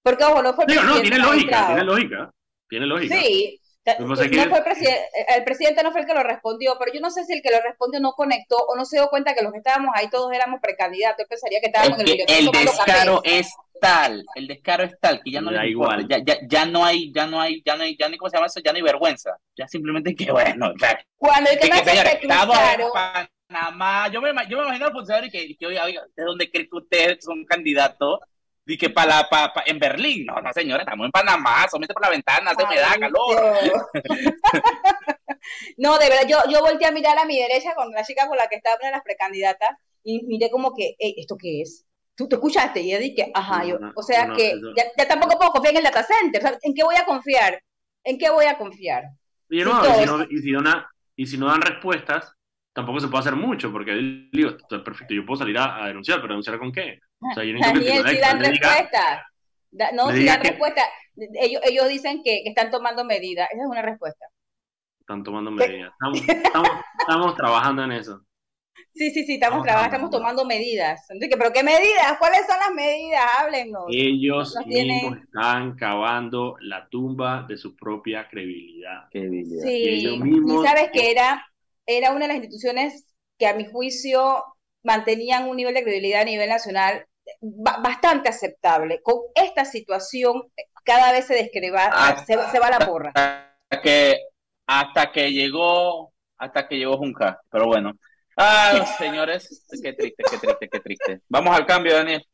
porque ojo, no fue no, tiene lógica, tiene lógica, tiene lógica. Sí, no fue el, presidente, el presidente no fue el que lo respondió, pero yo no sé si el que lo respondió no conectó o no se dio cuenta que los que estábamos ahí todos éramos precandidatos. Yo pensaría que estábamos en el El descaro es tal, el descaro es tal que ya no le igual, ya, ya, ya, no hay, ya no hay, ya no hay, ya ni cómo se llama eso, ya no hay vergüenza, ya simplemente que bueno, cuando el que, que, que Panamá, yo me, yo me imagino al funcionario que, que oiga, ¿de dónde cree que ustedes son candidatos? Y que para, para, en Berlín, no, no señora, estamos en Panamá, somete por la ventana, se me da calor. no, de verdad, yo, yo volteé a mirar a mi derecha con la chica con la que estaba en las precandidatas y miré como que, ¿esto qué es? ¿Tú te escuchaste? Y yo dije, ajá, yo, o sea que ya, tampoco puedo confiar en el data center, ¿en qué voy a confiar? ¿En qué voy a confiar? Y, no, y, si no, y, si no, y si no dan respuestas, tampoco se puede hacer mucho, porque digo, está perfecto, yo puedo salir a, denunciar, pero denunciar con qué? O sea, yo Daniel, si dan respuesta. no, si dan respuesta. Ellos, ellos dicen que, están tomando medidas. Esa es una respuesta. Están tomando medidas. Estamos, estamos, trabajando en eso. Sí, sí, sí, estamos trabajando, estamos tomando medidas. Entonces, ¿pero qué medidas? ¿Cuáles son las medidas? Háblenos. Ellos mismos están cavando la tumba de su propia credibilidad. Sí, y sabes que era era una de las instituciones que a mi juicio mantenían un nivel de credibilidad a nivel nacional bastante aceptable. Con esta situación cada vez se describa, ah, se, va la porra. Hasta que, hasta que llegó, hasta que llegó Junca, pero bueno. Ah, señores, qué triste, qué triste, qué triste. Vamos al cambio, Daniel.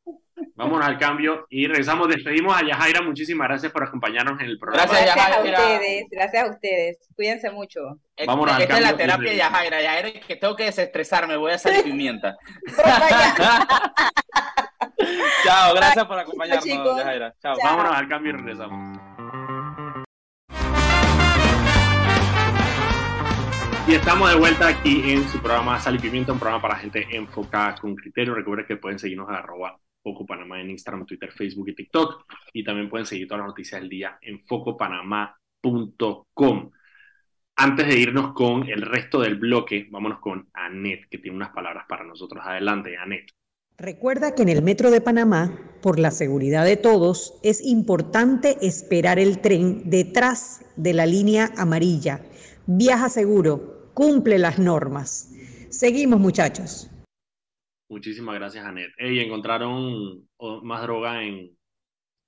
Vámonos al cambio y regresamos. Despedimos a Yajaira. Muchísimas gracias por acompañarnos en el programa. Gracias, gracias a ustedes. Gracias a ustedes. Cuídense mucho. Vámonos Esta es la terapia de Yajaira. Yajaira, que tengo que desestresarme. Voy a hacer pimienta. Chao, gracias por acompañarnos, Yajaira. Chao. Vámonos al cambio y regresamos. Y estamos de vuelta aquí en su programa Sal y Pimienta, un programa para gente enfocada con criterio. Recuerden que pueden seguirnos a arroba Foco Panamá en Instagram, Twitter, Facebook y TikTok. Y también pueden seguir todas las noticias del día en focopanamá.com. Antes de irnos con el resto del bloque, vámonos con Anet, que tiene unas palabras para nosotros. Adelante, Anet. Recuerda que en el Metro de Panamá, por la seguridad de todos, es importante esperar el tren detrás de la línea amarilla. Viaja seguro, cumple las normas. Seguimos, muchachos. Muchísimas gracias, Anet. Ey, encontraron más droga en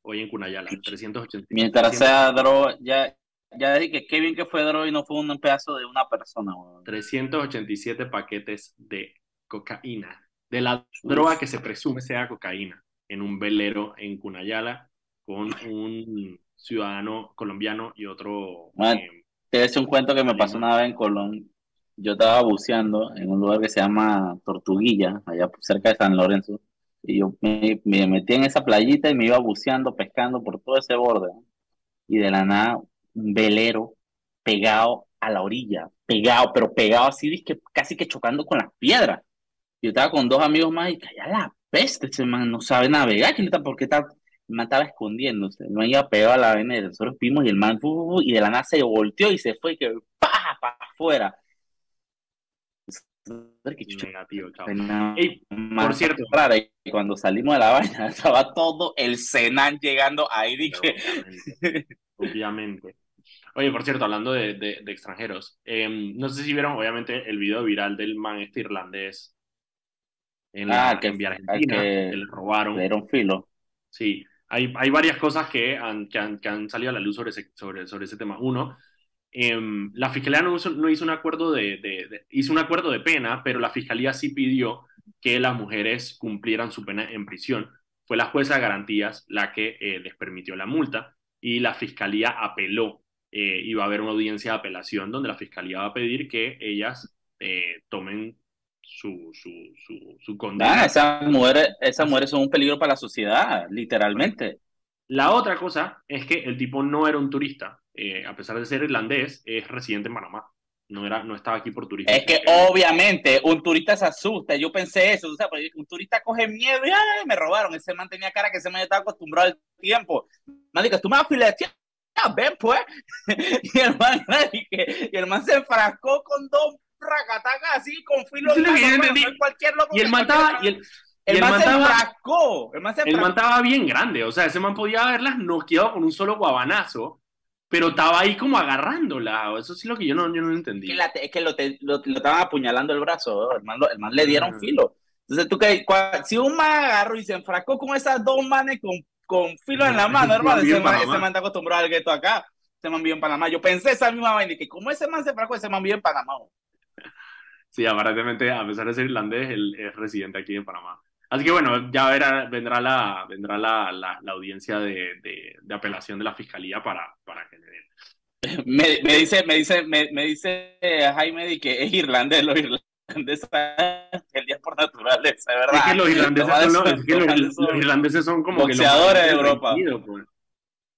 hoy en Cunayala, 380. Mientras sea droga, ya, ya dije que qué bien que fue droga y no fue un pedazo de una persona. 387 paquetes de cocaína, de la droga que se presume sea cocaína, en un velero en Cunayala con un ciudadano colombiano y otro... Eh, te un cuento que me pasó una vez en Colón. Yo estaba buceando en un lugar que se llama Tortuguilla, allá cerca de San Lorenzo, y yo me, metí en esa playita y me iba buceando, pescando por todo ese borde, y de la nada un velero pegado a la orilla, pegado, pero pegado así, que casi que chocando con las piedras. Yo estaba con dos amigos más y calla la peste, ese man no sabe navegar, ¿por qué está? El man estaba escondiéndose, man iba pegado a la avena, nosotros vimos y el man, y de la nada se volteó y se fue, y que pa, para afuera Negativo, por cierto, rara, y cuando salimos de la vaina estaba todo el Senan llegando ahí, dije. Obviamente. Oye, por cierto, hablando de, de, extranjeros, em, no sé si vieron, obviamente, el video viral del man este irlandés en, la, ah, que, en Argentina, que, le robaron. Le dieron filo. Sí, hay, hay varias cosas que han, que han, que han salido a la luz sobre ese, sobre, sobre ese tema. Uno, Em, la fiscalía no hizo, no hizo, un acuerdo de, hizo un acuerdo de pena, pero la fiscalía sí pidió que las mujeres cumplieran su pena en prisión. Fue la jueza de garantías la que eh, les permitió la multa y la fiscalía apeló. Eh, y va a haber una audiencia de apelación donde la fiscalía va a pedir que ellas eh, tomen su, su, su, su condena. Ah, esas mujeres, esas mujeres son un peligro para la sociedad, literalmente. La otra cosa es que el tipo no era un turista, eh, a pesar de ser irlandés, es residente en Panamá. No, era, no estaba aquí por turismo. Es que obviamente un turista se asusta. Yo pensé eso. O sea, un turista coge miedo y Ay, me robaron. Ese man tenía cara que se me estaba acostumbrado al tiempo. Mádica, tú me vas a ven pues. y, el man, y el man se enfrascó con dos racatacas así, con filo. Sí, cualquier loco y el man estaba, y el, el, man, se enfrascó. El man, se el man estaba bien grande. O sea, ese man podía haberlas noqueado con un solo guabanazo pero estaba ahí como agarrándola. Eso sí es lo que yo no, yo no entendí. Es que, lo, lo, estaban apuñalando el brazo, el man, el man le dieron ah. filo. Entonces tú que si un man agarró y se enfracó con esas dos manes con, con filo en la mano, hermano, ese man, ese man, está acostumbrado al gueto acá. Ese man vive en Panamá. Yo pensé esa misma vaina, que como ese man se enfracó, ese man vive en Panamá. Sí, aparentemente, a pesar de ser irlandés, él es residente aquí en Panamá. Así que bueno, ya verá, vendrá la, vendrá la, la, audiencia de, de, de, apelación de la fiscalía para, para que le den. Me, me, dice, me dice, me, me dice Jaime que es irlandés, los irlandeses el día por naturaleza, ¿verdad? Es que los irlandeses, son, los, es que los, irlandeses son como boxeadores de Europa. Pues.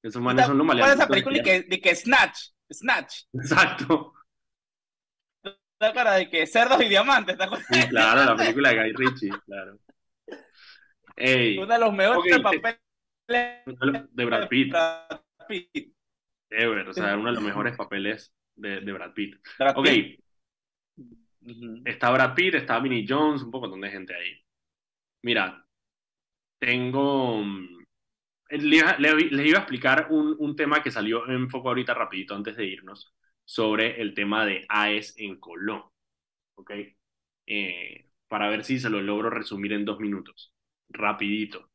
Esos manes son los maleantes. ¿Cuál es esa película de que, que Snatch? Snatch. Exacto. La cara de que cerdos y diamantes, Sí, claro, la película de Guy Ritchie, claro. Ey. Uno de los mejores papeles de Brad Pitt. Brad Pitt. Ever, o sea, uno de los mejores papeles de, de Brad Pitt. ok. Está Brad Pitt, está Vinnie Jones, un poco de gente ahí. Mira, tengo. Mm, les, iba a explicar un, un, tema que salió en foco ahorita rapidito antes de irnos sobre el tema de AES en Colón. ¿Ok? Eh, para ver si se lo logro resumir en dos minutos. Rapidito.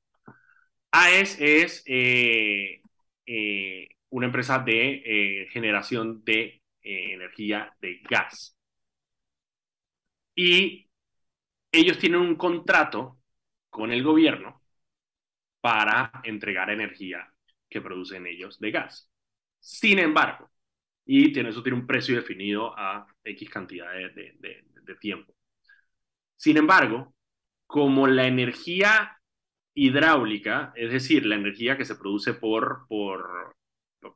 AES es eh, eh, una empresa de generación de energía de gas. Y ellos tienen un contrato con el gobierno para entregar energía que producen ellos de gas. Sin embargo, y tiene, eso tiene un precio definido a X cantidad de, de, tiempo. Sin embargo, como la energía hidráulica, es decir, la energía que se produce por, por,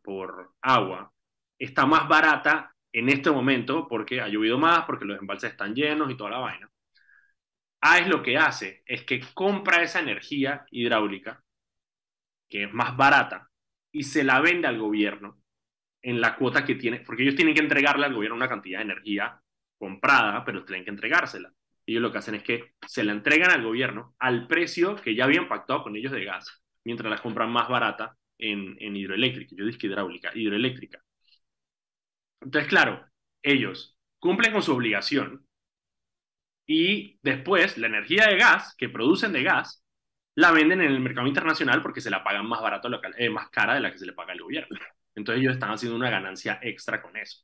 por agua, está más barata en este momento porque ha llovido más, porque los embalses están llenos y toda la vaina. AES lo que hace es que compra esa energía hidráulica, que es más barata, y se la vende al gobierno en la cuota que tiene, porque ellos tienen que entregarle al gobierno una cantidad de energía comprada, pero tienen que entregársela. Ellos lo que hacen es que se la entregan al gobierno al precio que ya habían pactado con ellos de gas, mientras la compran más barata en, en hidroeléctrica, yo dije hidráulica, hidroeléctrica. Entonces, claro, ellos cumplen con su obligación y después la energía de gas que producen de gas la venden en el mercado internacional porque se la pagan más barato, eh, más cara de la que se le paga al gobierno. Entonces ellos están haciendo una ganancia extra con eso.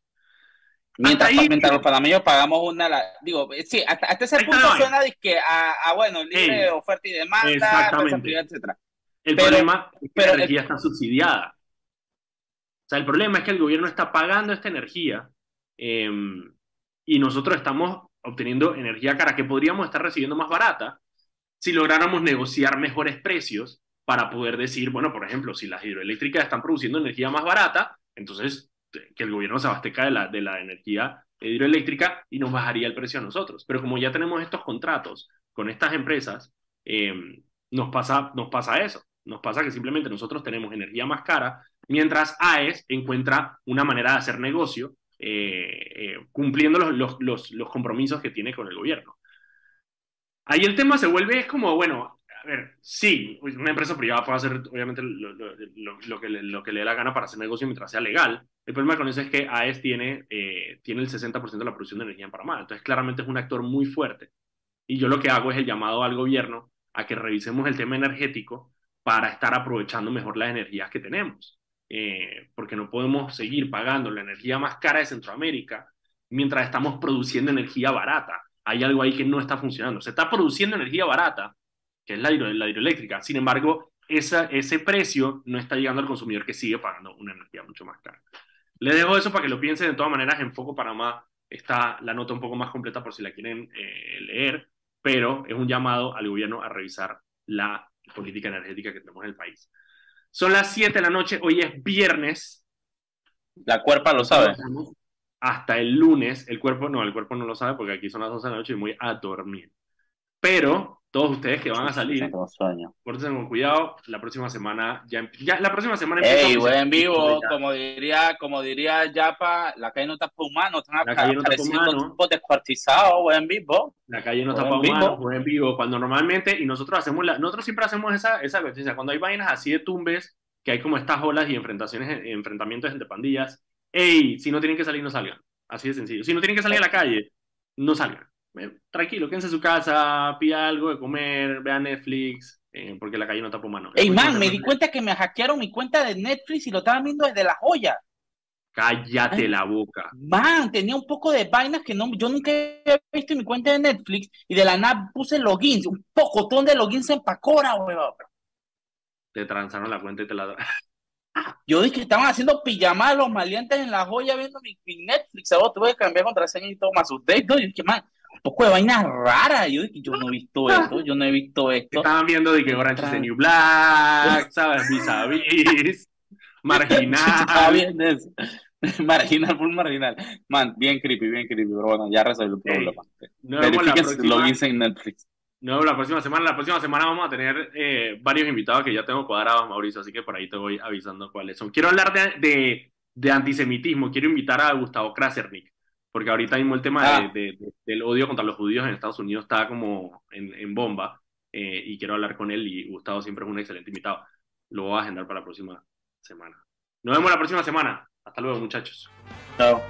Mientras, mientras los panameños pagamos una, digo, sí, hasta, ese punto suena de que, a, ah, bueno, libre oferta y demanda, exactamente. etc. El problema es que la energía está subsidiada. O sea, el problema es que el gobierno está pagando esta energía em, y nosotros estamos obteniendo energía cara que podríamos estar recibiendo más barata si lográramos negociar mejores precios para poder decir, bueno, por ejemplo, si las hidroeléctricas están produciendo energía más barata, entonces que el gobierno se abastezca de la, de la energía hidroeléctrica y nos bajaría el precio a nosotros. Pero como ya tenemos estos contratos con estas empresas, em, nos, pasa, nos pasa eso. Nos pasa que simplemente nosotros tenemos energía más cara, mientras AES encuentra una manera de hacer negocio eh, eh, cumpliendo los, los, los, los, compromisos que tiene con el gobierno. Ahí el tema se vuelve, es como, bueno, a ver, sí, una empresa privada puede hacer obviamente lo, lo, que le, lo que le dé la gana para hacer negocio mientras sea legal. El problema con eso es que AES tiene, eh, tiene el 60% de la producción de energía en Panamá, entonces claramente es un actor muy fuerte. Y yo lo que hago es el llamado al gobierno a que revisemos el tema energético para estar aprovechando mejor las energías que tenemos. Eh, porque no podemos seguir pagando la energía más cara de Centroamérica mientras estamos produciendo energía barata. Hay algo ahí que no está funcionando. Se está produciendo energía barata, que es la, la hidroeléctrica. Sin embargo, esa, ese precio no está llegando al consumidor que sigue pagando una energía mucho más cara. Le dejo eso para que lo piensen. De todas maneras, en Foco Panamá está la nota un poco más completa por si la quieren eh, leer, pero es un llamado al gobierno a revisar la política energética que tenemos en el país. Son las 7 de la noche, hoy es viernes. La cuerpa lo sabe. Hasta el lunes, el cuerpo no, el cuerpo no lo sabe porque aquí son las 12 de la noche y muy a dormir. Pero todos ustedes que van a salir, pórtense con cuidado, la próxima semana ya, ya la próxima semana Ey, en vivo, como diría, como diría Yapa, la calle no está para humanos, están la calle no está para humanos, descuartizados, en vivo. La calle no está para humanos, en vivo, cuando normalmente, y nosotros hacemos la, nosotros siempre hacemos esa, esa cuando hay vainas así de tumbes, que hay como estas olas y enfrentaciones, enfrentamientos entre pandillas. ¡Ey! Si no tienen que salir, no salgan. Así de sencillo. Si no tienen que salir a la calle, no salgan. Tranquilo, quédense en su casa, pida algo de comer, vean Netflix, eh, porque la calle no está por mano. Ey, man, me di cuenta que me hackearon mi cuenta de Netflix y lo estaban viendo desde la joya. Cállate la boca. Man, tenía un poco de vainas que no, yo nunca he visto en mi cuenta de Netflix y de la nada puse logins, un pocotón de logins en Pacora, weón. Te transaron la cuenta y te la... Yo dije que estaban haciendo pijamadas los maleantes en la joya viendo mi, Netflix. Ahora tuve que cambiar contraseña y todo. más asusté. Yo dije, man, un poco de vainas raras. Yo yo no he visto esto, yo no he visto esto. Estaban viendo de que Orange is the New Black, ¿sabes? Vis a vis, marginal. marginal, full marginal. Man, bien creepy, bien creepy. Pero bueno, ya resolvió el problema. No lo en Netflix. No, la próxima semana, la próxima semana vamos a tener eh, varios invitados que ya tengo cuadrados, Mauricio, así que por ahí te voy avisando cuáles son. Quiero hablar de, de, de antisemitismo, quiero invitar a Gustavo Krasernik, porque ahorita mismo el tema ah. de, del odio contra los judíos en Estados Unidos está como en, en bomba, eh, y quiero hablar con él, y Gustavo siempre es un excelente invitado. Lo voy a agendar para la próxima semana. Nos vemos la próxima semana. Hasta luego, muchachos. Chao.